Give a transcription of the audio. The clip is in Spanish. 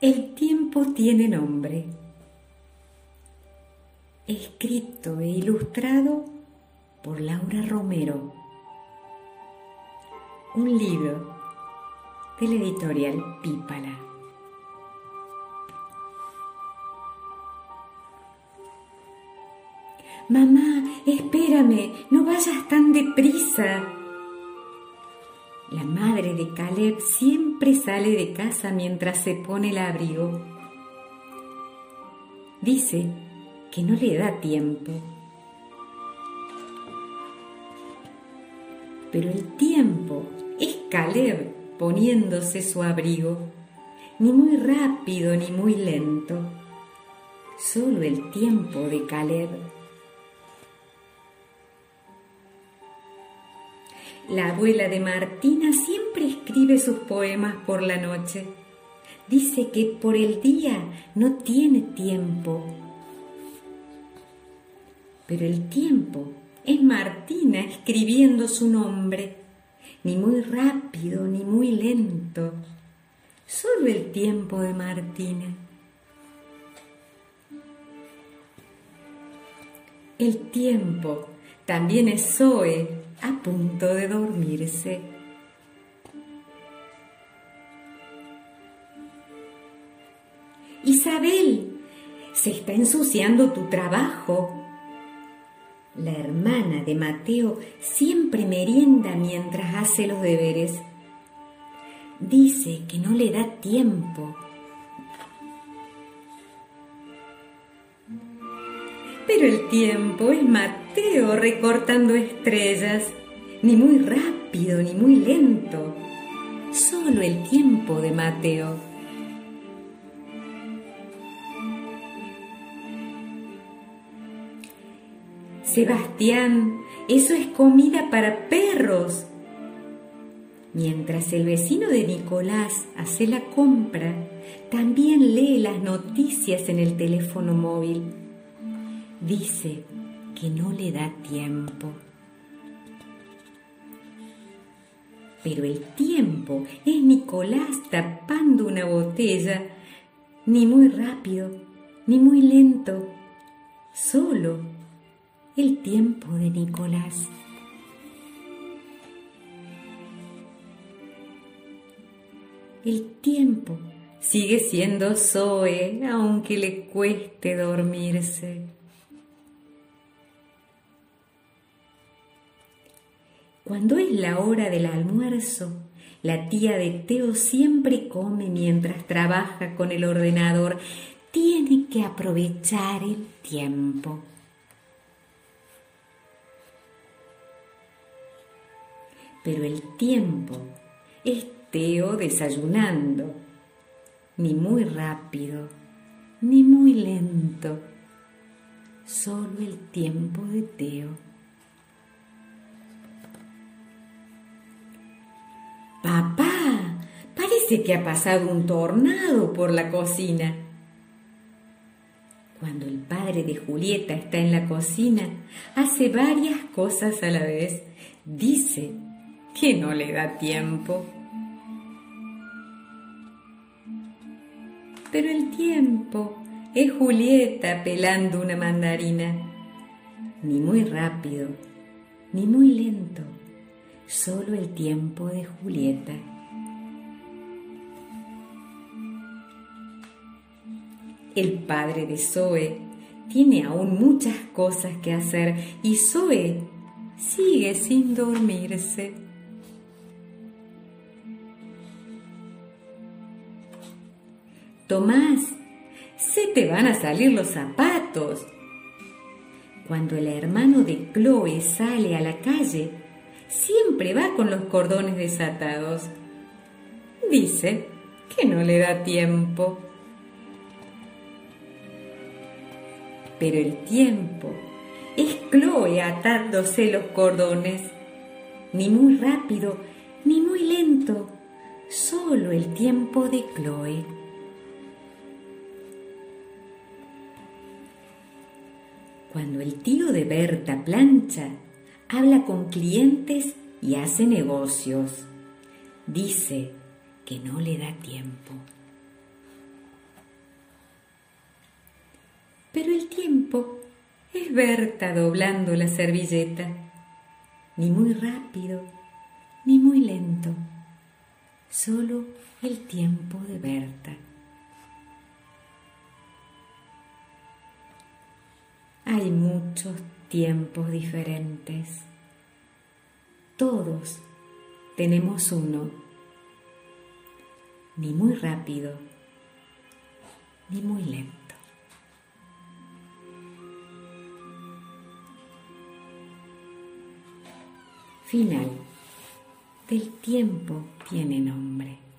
El tiempo tiene nombre. Escrito e ilustrado por Laura Romero. Un libro de la editorial Pípala. Mamá, espérame, no vayas tan deprisa. La madre de Caleb siempre sale de casa mientras se pone el abrigo. Dice que no le da tiempo. Pero el tiempo es Caleb poniéndose su abrigo, ni muy rápido ni muy lento, solo el tiempo de Caleb. La abuela de Martina siempre escribe sus poemas por la noche. Dice que por el día no tiene tiempo. Pero el tiempo es Martina escribiendo su nombre, ni muy rápido ni muy lento, solo el tiempo de Martina. El tiempo también es Zoe, a punto de dormirse. Isabel, se está ensuciando tu trabajo. La hermana de Mateo siempre merienda mientras hace los deberes. Dice que no le da tiempo. Pero el tiempo es Mateo recortando estrellas, ni muy rápido ni muy lento, solo el tiempo de Mateo. Sebastián, eso es comida para perros. Mientras el vecino de Nicolás hace la compra, también lee las noticias en el teléfono móvil. Dice que no le da tiempo. Pero el tiempo es Nicolás tapando una botella, ni muy rápido, ni muy lento, solo el tiempo de Nicolás. El tiempo sigue siendo Zoe, aunque le cueste dormirse. Cuando es la hora del almuerzo, la tía de Teo siempre come mientras trabaja con el ordenador. Tiene que aprovechar el tiempo. Pero el tiempo es Teo desayunando, ni muy rápido, ni muy lento, solo el tiempo de Teo. Papá, parece que ha pasado un tornado por la cocina. Cuando el padre de Julieta está en la cocina, hace varias cosas a la vez. Dice que no le da tiempo. Pero el tiempo es Julieta pelando una mandarina. Ni muy rápido, ni muy lento, solo el tiempo de Julieta. El padre de Zoe tiene aún muchas cosas que hacer y Zoe sigue sin dormirse. Tomás, se te van a salir los zapatos. Cuando el hermano de Chloe sale a la calle, siempre va con los cordones desatados. Dice que no le da tiempo. Pero el tiempo es Chloe atándose los cordones, ni muy rápido ni muy lento, solo el tiempo de Chloe. Cuando el tío de Berta plancha, habla con clientes y hace negocios. Dice que no le da tiempo. Pero el tiempo es Berta doblando la servilleta, ni muy rápido, ni muy lento, solo el tiempo de Berta. Hay muchos tiempos diferentes. Todos tenemos uno, ni muy rápido, ni muy lento. Final. Del tiempo tiene nombre.